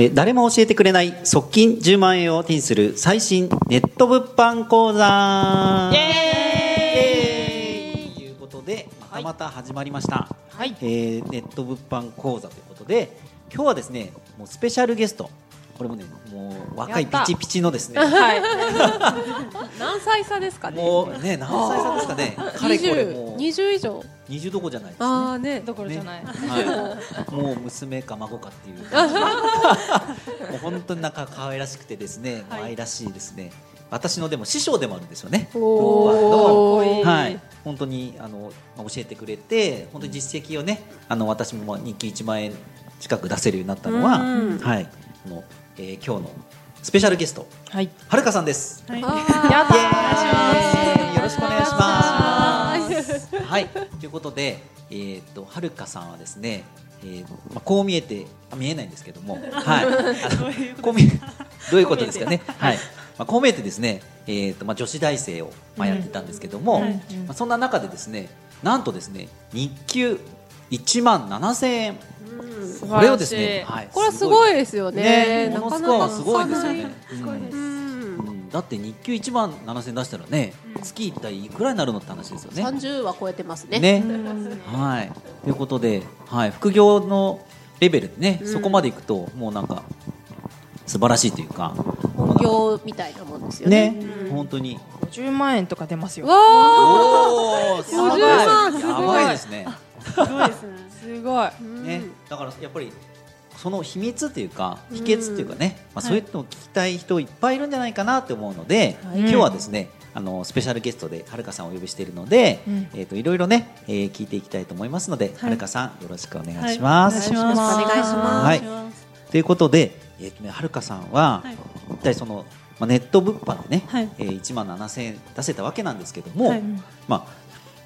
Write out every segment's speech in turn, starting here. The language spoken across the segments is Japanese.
えー誰も教えてくれない側近10万円を手にする最新ネット物販講座。イエーイ。ということでまたまた始まりました、はい。えーネット物販講座ということで今日はですねもうスペシャルゲスト。これもねもう若いピチピチのですね。はい。何歳差ですかね。もうね何歳差ですかね。かれこれもう。二十以上。20どころじゃないですね。ああね。どころじゃない。はい、もう娘か孫かっていう。もう本当になんか可愛らしくてですね、はい。愛らしいですね。私のでも師匠でもあるんですよね。はい。本当にあのまあ教えてくれて本当に実績をねあの私もまあ日給1万円近く出せるようになったのは、うんはい。この、えー今日のスペシャルゲストはい。はるかさんです。はい。やったイエーイ。よろしくお願いします。はい、ということで、えーっと、はるかさんはですね、えーまあ、こう見えて、あ見えないんですけども、はい、どういうこと？ですかね？はい、まあ、こう見えてですね、えーっと、まあ、女子大生を、まあ、やってたんですけども、うん。はいまあ、そんな中でですね、なんとですね、日給1万7000円。これをですね、はい、これはすごいですよね。ね、なかなものすごいかすごいですよね。だって日給1万7000円出したらね、月一体いくらになるのって話ですよね。三十は超えてますね。ね、はい。ということで、はい、副業のレベルでね、うんそこまでいくと、もうなんか。素晴らしいというか。本業みたいなもんですよね。ね、うん本当に。50万円とか出ますよ。わあ。おお、すごい。50万すごいやばいですね。すごいですね。すごい。ね、だから、やっぱり。その秘密というか、秘訣というかね、まあ、そういうのを聞きたい人いっぱいいるんじゃないかなって思うので、はい。今日はですね。あのスペシャルゲストではるかさんをお呼びしているので、うん。えっ、といろいろね、えー聞いていきたいと思いますので、はるかさんよろしくお願いします。お願いします。はい。ということで、えーはるかさんは、はい。一体その、まあ、ネット物販でね、はい。えー、1万7000円出せたわけなんですけども、はい。まあ、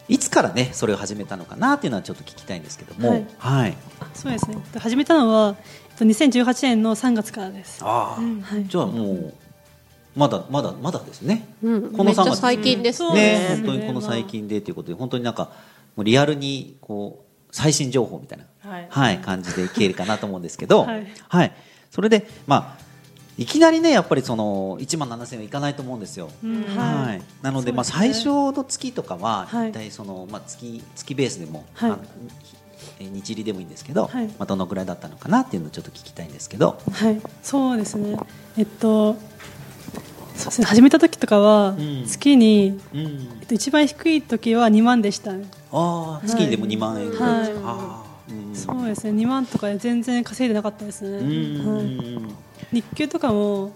いつからねそれを始めたのかなっていうのはちょっと聞きたいんですけども、はいはい、そうですね。始めたのはえっと2018年の3月からです。ああ、はい。じゃあもうまだまだまだですね。うん。この3月めっちゃ最近ですそうねですね本当にこの最近でということで本当になんかもうリアルにこう最新情報みたいな、はいはい、感じで聞けるかなと思うんですけど、はいそれでまあいきなりねやっぱりその1万7000円はいかないと思うんですよ。うんはいはい。なのでまあ最ね初の月とかははい一体そのまあ月月ベースでも、はい日入りでもいいんですけど、はいまあどのくらいだったのかなっていうのをちょっと聞きたいんですけど。はい。そうですね。えっと。そうですね。始めた時とかはうん月に、うんえっと一番低い時は2万でしたね。ああ月にでも2万円ぐらいですか。はいそうですね。2万とかで全然稼いでなかったですね。日給とかも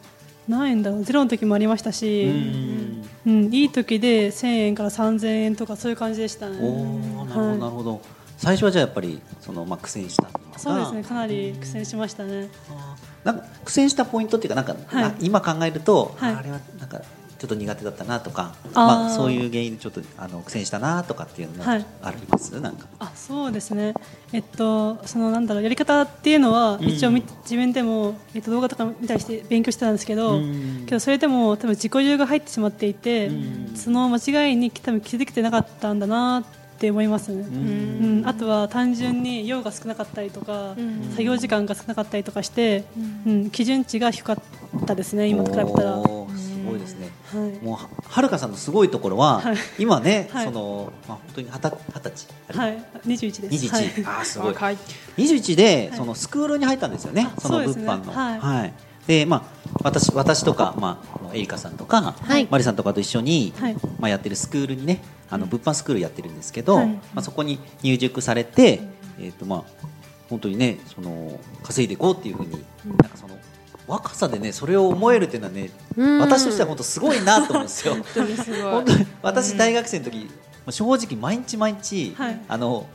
何円だろうゼロの時もありましたうし、んうん、いい時で1000円から3000円とかそういう感じでしたね。おおなるほどはいなるほど。最初はじゃあやっぱりそのまあ苦戦したそうですね。かなり苦戦しましたね。あーなんか苦戦したポイントっていうかなんか、はいな今考えると、はいあれはなんかちょっと苦手だったなとか、まあそういう原因でちょっとあの苦戦したなとかっていうのがはい。あります、なんか。あそうですね、えっと、そのなんだろうやり方っていうのは、うん。一応み自分でも、えっと、動画とか見たりして勉強してたんですけど、うん。けどそれでも多分自己流が入ってしまっていて、うん。その間違いに多分気づけてなかったんだなって思いますね、うん。あとは単純に量が少なかったりとか、作業時間が少なかったりとかして、うん。基準値が低かったですね今と比べたら。ですね。い。もうははるかさんのすごいところは、はい。今ね、はい。そのまあ本当に二十二十歳、はい、21です。二十一、はい。あーすごい。若い。21で、はい。そのスクールに入ったんですよね、あその物販の。はい。で、まあ、私、私とか、まあ、エリカさんとか、はい。マリさんとかと一緒に、はい。まあ、やってるスクールにね、あの物販スクールやってるんですけど、はい。まあ、そこに入塾されて、えっ、と、まあ。本当にね、その稼いでいこうっていうふうに、なんかその。若さでね、それを思えるっていうのはね、うん私としては本当すごいなと思うんですよ。本当に私大学生の時、もう正直毎日毎日、はいあの。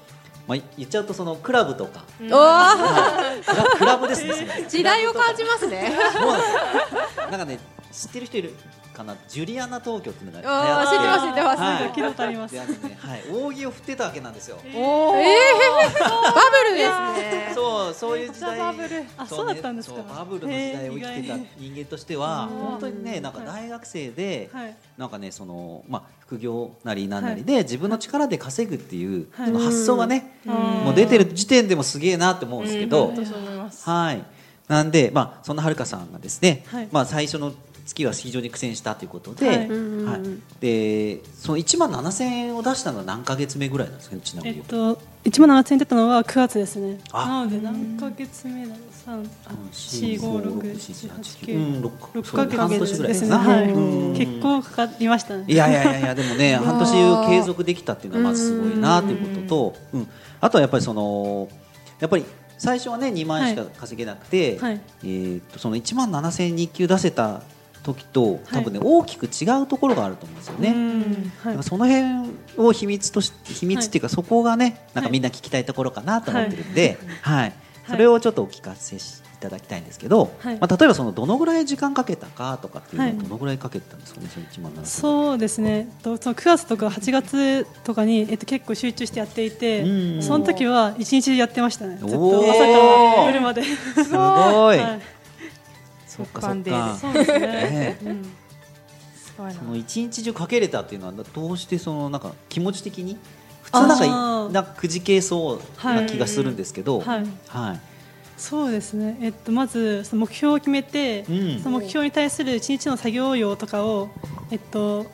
まあ、言っちゃうとそのクラブとか、おークラブですね。時代を感じますね。なんかね知ってる人いる？かなジュリアナ東京っていうのがあー知ってます知ってまわはい。聞いたことあります。ね、はい、扇を振ってたわけなんですよ。おー。えー、バブルですね。そう、そういう時代。バブル。あそうだったんですか。バブルの時代を生きてた人間としては、意外本当にね、なんか大学生で、はい。なんかね、その、まあ、副業なりなんなりで、自分の力で稼ぐっていう、はい。その発想がね、うん。もう出てる時点でもすげえなって思うんですけど、本当そう思います。はい。なんで、まあ、そんなはるかさんがですね、はい。まあ、最初の月は非常に苦戦したということで、ははいい。うんうん。で、その1万7000円を出したのは何ヶ月目ぐらいなんですかね、ちなみに。えっ。と1万7000円出たのは9月ですね。あ。なので何ヶ月目だろう？3あ4 5 6 7 8 9うん、六6そうヶ半年ぐらい月ですね。はい。うん。結構かかりましたね。いやいやいやいやでもね半年継続できたっていうのはまずすごいなということと、うん、あとはやっぱりそのやっぱり最初はね2万円しか稼げなくて、はい。えー、とその1万7000円日給出せた時と多分ね、大きく違うところがあると思うんですよね。うんはい。だからその辺を秘密とし秘密っていうか、そこがねなんかみんな聞きたいところかなと思ってるんで、はい。それをちょっとお聞かせしいただきたいんですけど、はい。まあ、例えばそのどのぐらい時間かけたかとかっていうのははい。どのぐらいかけてたんですかね、その1万7000そうですね。とその9月とか8月とかに、えっと、結構集中してやっていてうん。その時は1日やってましたね。ずっと朝から夜まで、すごい、はい、そっかそっか。で。その一日中かけれたっていうのはどうしてそのなんか気持ち的に普通なんかなんかくじけそうな気がするんですけど、はい。はい。そうですね、えっと、まずその目標を決めて、うん。その目標に対する一日の作業量とかを、えっと、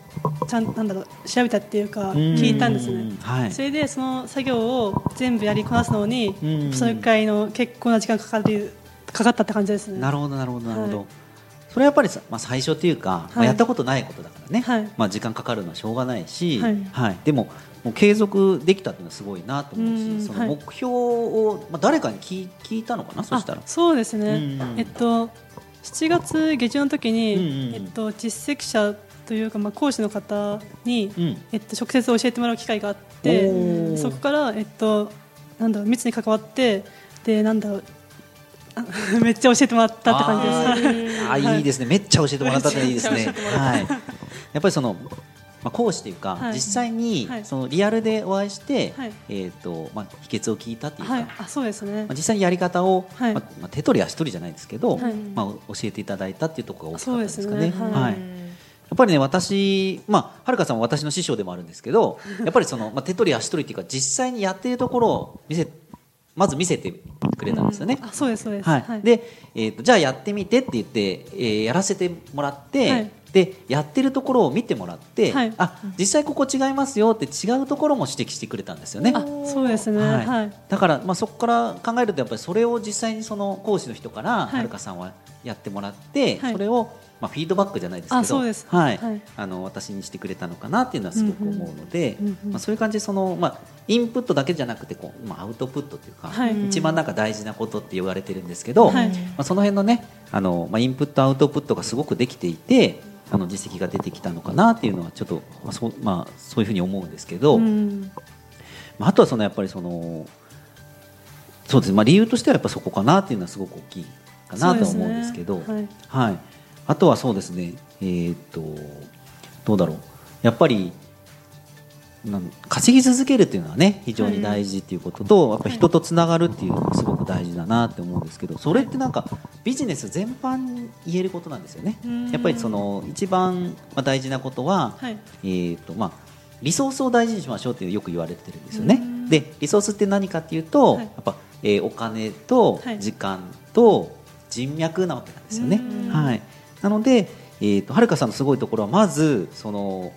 ちゃんなんだろう調べたっていうか聞いたんですね。はい。それでその作業を全部やりこなすのに、うん。そのくらいの結構な時間かかるかかったって感じですね。なるほどなるほどなるほど、はいそれはやっぱりさ、まあ、最初というか、まあ、はいやったことないことだからね、はい。まあ、時間かかるのはしょうがないし、はい。でももう継続できたっていうのはすごいなと思ううんしそのはい。目標を、まあ、誰かに聞い聞いたのかな？そしたら。あそうですね、うんえっと、7月下旬の時に、うんうんうん。えっと、実績者というか、まあ、講師の方に、うん。えっと、直接教えてもらう機会があってそこから、えっと、なんだろう密に関わってでなんだろうあ めっちゃ教えてもらったって感じです。あーいいですね、めっちゃ教えてもらったっていいですね。はい。やっぱりその、まあ、講師というか、はい。実際に、はい。そのリアルでお会いして、はい。えっ、と、まあ、秘訣を聞いたっていうか、はい、あそうですね。まあ、実際にやり方を、はい。まあまあ、手取り足取りじゃないですけど、はい。まあ、教えていただいたっていうところが大きかったですかね。ね。はい。はい。やっぱりね私まあはるかさんは私の師匠でもあるんですけどやっぱりその、まあ、手取り足取りっていうか実際にやっているところを見せまず見せてくれたんですよね。あそうですそうです。はいで、えー、とじゃあやってみてって言って、えーやらせてもらって、はいでやってるところを見てもらって、はいあ実際ここ違いますよって違うところも指摘してくれたんですよね。あそうですね。はいはい。だから、まあ、そこから考えるとやっぱりそれを実際にその講師の人からはるかさんはやってもらって、はいそれを、まあ、フィードバックじゃないですけどあそうです。はい。はい。あの私にしてくれたのかなっていうのはすごく思うので、うんうんうんうん。まあ、そういう感じでその、まあ、インプットだけじゃなくてこう、まあ、アウトプットというか、はい。一番なんか大事なことって言われてるんですけど、はい。まあ、その辺のねあの、まあ、インプットアウトプットがすごくできていてあの実績が出てきたのかなっていうのはちょっと、まあそうまあ、そういうふうに思うんですけど。うん。まあ、あとはそのやっぱりそのそうですね、まあ、理由としてはやっぱそこかなっていうのはすごく大きいかなとは思うんですけどそうですね。はい、あとはそうですねえーっとどうだろう。やっぱりなん稼ぎ続けるっていうのはね非常に大事っていうことと、やっぱ人とつながるっていうのがすごく大事だなって思うんですけどそれってなんかビジネス全般に言えることなんですよね。うん。やっぱりその一番まあ大事なことは、はい。えーとまあ、リソースを大事にしましょうってよく言われてるんですよね。う。ん。でリソースって何かっていうと、はい。やっぱ、えーお金とはい。時間と人脈なわけなんですよね。うん。はい、なので、えー、とはるかさんのすごいところはまずその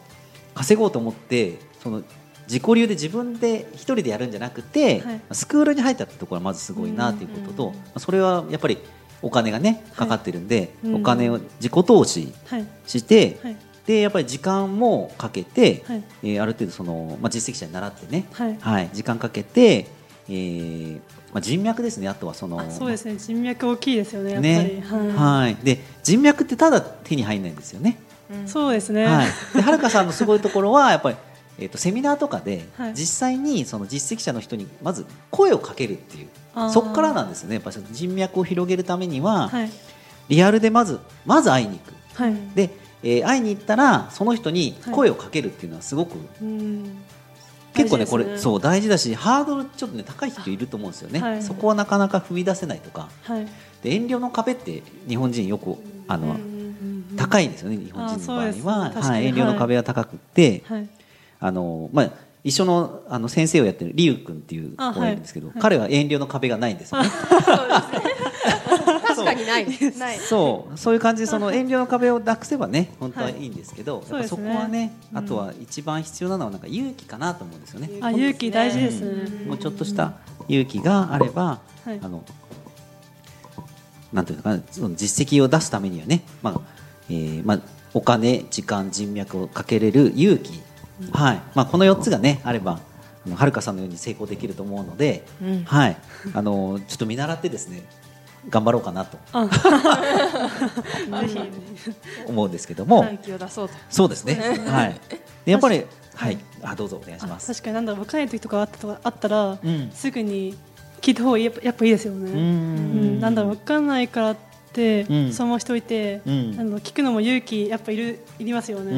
稼ごうと思ってその自己流で自分で一人でやるんじゃなくて、はい。スクールに入ったってところはまずすごいなっていうことと、まあそれはやっぱりお金がねかかってるんで、うん。お金を自己投資はい。して、はい。でやっぱり時間もかけて、はい。えーある程度その、まあ、実績者に習ってね、はい時間かけて、えーまあ、人脈ですねあとはそのあそうですね。人脈大きいですよねやっぱり、ね。ははい、で人脈ってただ手に入らないんですよね。い、そうですね、はい、ではるかさんのすごいところはやっぱり、えー、とセミナーとかで、はい。実際にその実績者の人にまず声をかけるっていうそこからなんですよね。やっぱりその人脈を広げるためには、はい。リアルでまずまず会いに行く。はい。で、えー会いに行ったらその人に声をかけるっていうのはすごく、うん結構ねこれそう大事だしハードルちょっとね高い人いると思うんですよね、はい。そこはなかなか踏み出せないとか。はい。で遠慮の壁って日本人よくあの、高いんですよね日本人の場合は、確かにはい、遠慮の壁が高くって、はい。あのまあ一緒のあの先生をやってるリュウ君っていう子がいるんですけど、あはい。彼は遠慮の壁がないんですよね。にない。です。ない。そう。そういう感じでその遠慮の壁をなくせばね本当はいい。んですけど、はいやっぱそこはねあとは一番必要なのはなんか勇気かなと思うんですよね。あ勇気大事ですね。もうちょっとした勇気があれば、はい。あのなんていうのかなその実績を出すためにはね、まあえーまあ、お金時間人脈をかけれる勇気、はい。まあ、この4つがねあればあのはるかさんのように成功できると思うので、うん。はい、あのちょっと見習ってですね頑張ろうかなと。思うんですけども、そうですね、はい、でやっぱり、はい、あどうぞお願いしあます。確かになんだろう。分からない時とかあったとかあったら、うん。すぐに聞いた方がやっぱやっぱいいですよね。うん。うん。なんだろう分かんないからって、うん。そのまましておいて、うん。あの聞くのも勇気やっぱいるいりますよね。う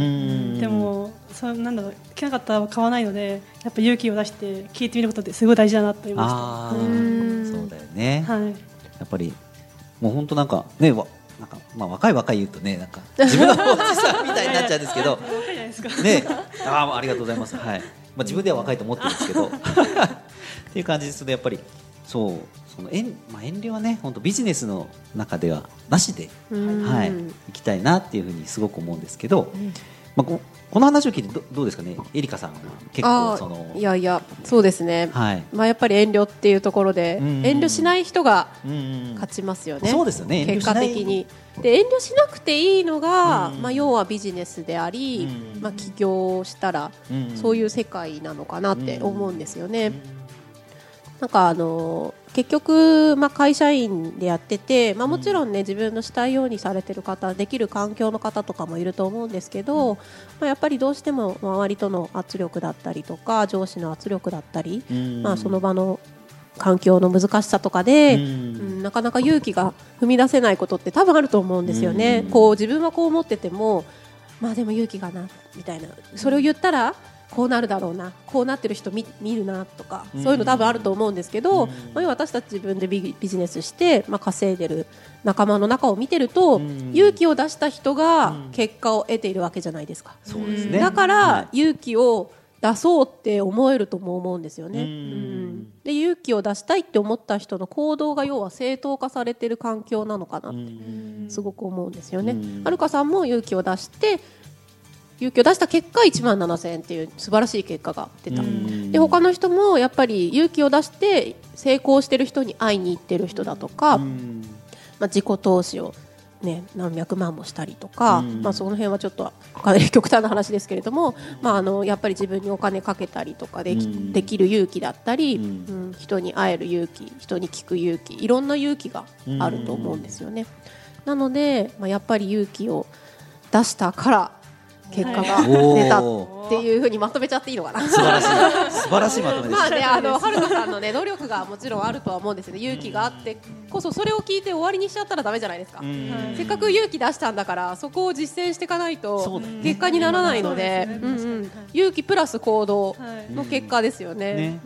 ん。でもそうなんだろう聞けなかったら買わないのでやっぱ勇気を出して聞いてみることってすごい大事だなと思いまああうん。そうだよね、した。はい。やっぱりもう本当なんかねわなんかまあ若い若い言うとねなんか自分のおじさんみたいになっちゃうんですけど。ねあーありがとうございます。はい。まあ自分では若いと思ってるんですけど っていう感じですねやっぱり。そうその遠まあ遠慮はね本当ビジネスの中ではなしでうん。はい行きたいなっていうふうにすごく思うんですけど、まあここの話を聞いてどどうですかね？エリカさんは？結構あそのーいやいやそうですね。はい。まあやっぱり遠慮っていうところでうん遠慮しない人がうん勝ちますよね。そうですよね。結果的に。で遠慮しなくていいのが、うんまあ要はビジネスであり、うんまあ起業したら、うんそういう世界なのかなって思うんですよね。なんかあの結局、まあ、会社員でやってて、まあ、もちろんね、自分のしたいようにされてる方できる環境の方とかもいると思うんですけど、まあ、やっぱりどうしても周りとの圧力だったりとか上司の圧力だったり、うん。まあ、その場の環境の難しさとかで、うん。うんなかなか勇気が踏み出せないことって多分あると思うんですよね。うん。こう自分はこう思っててもまあでも勇気がなみたいな。それを言ったらこうなるだろうなこうなってる人見見るなとか、うん。そういうの多分あると思うんですけど、うん。まあ、私たち自分でビビジネスして、まあ、稼いでる仲間の中を見てると、うん。勇気を出した人がうん。結果を得ているわけじゃないですか。そうですね。だから、は勇気を出そうって思えるとも思うんですよね。うん。うん。で勇気を出したいって思った人の行動が要は正当化されている環境なのかなってうん。すごく思うんですよね。うん。はるかさんも勇気を出して勇気を出した結果1万7000円っていう素晴らしい結果が出た。うん。で他の人もやっぱり勇気を出して成功してる人に会いに行ってる人だとか、うん。まあ、自己投資を、ね、何百万もしたりとか、うん。まあ、その辺はちょっとかなり極端な話ですけれども、まあ、あのやっぱり自分にお金かけたりとかでき,、うん。できる勇気だったり、ううんん人に会える勇気人に聞く勇気いろんな勇気があると思うんですよね。なので、まあ、やっぱり勇気を出したから結果が出たっていうふうにまとめちゃっていいのかな。素晴らしい。素晴らしいまとめです。まあね、あの、はるかさんのね、努力がもちろんあるとは思うんですよね。勇気があってこそ、それを聞いて終わりにしちゃったらダメじゃないですか。うん。せっかく勇気出したんだから、そこを実践していかないと結果にならないので、そうですね。うんうん。確かに勇気プラス行動はい。の結果ですよね。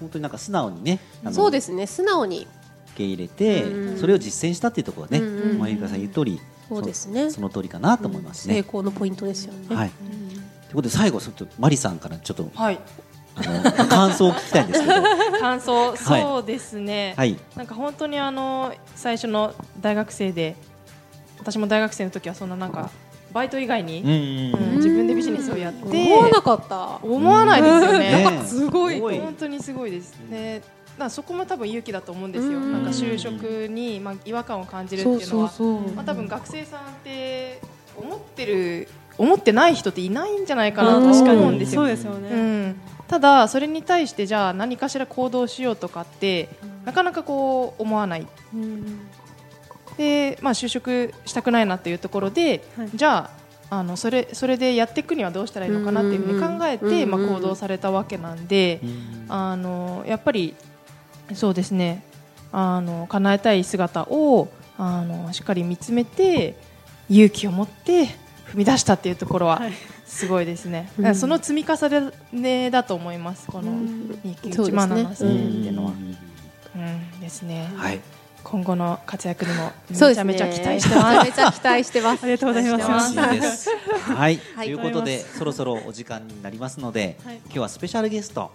本当になんか素直にねそうですね、素直に。受け入れてうん。それを実践したっていうところがね。うんうん。まあゆさん言う通りそうですねそその通りかなと思います成ね。功のポイントですよね。はい。ということで最後ちょっとマリさんからちょっとはいあの感想を聞きたいんですけど、感想、はいそうですね、はい。なんか本当にあの最初の大学生で私も大学生の時はそんななんかバイト以外に、うんうん自分でビジネスをやって思わなかった。思わないですよね。ねすごいすごい本当にすごいですね。だからそこも多分勇気だと思うんですよ。うん。なんか就職にまあ違和感を感じるっていうのは、まあ多分学生さんって思ってる思ってない人っていないんじゃないかなとうん。確かに思うんですよ。そうですよね。うん、ただそれに対してじゃあ何かしら行動しようとかってなかなかこう思わない。うんで、まあ、就職したくないなっていうところで、はい。じゃああのそれそれでやっていくにはどうしたらいいのかなっていうふうに考えて、うんまあ、行動されたわけなんで、うん。あのやっぱりそうですね。あの叶えたい姿をあのしっかり見つめて勇気を持って踏み出したっていうところははい。すごいですね、うん。その積み重ねだと思いますこの291万7000円っていうのは、うんですね、はい今後の活躍にもめそうですね。ちゃめちゃ期待してます。めちゃめちゃ期待してます。ありがとうございます。はい、はい。ということでそろそろお時間になりますので、はい。今日はスペシャルゲスト、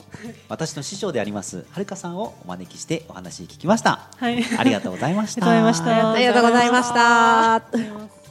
私の師匠でありますはるかさんをお招きしてお話聞きました。はい。ありがとうございました。ありがとうございました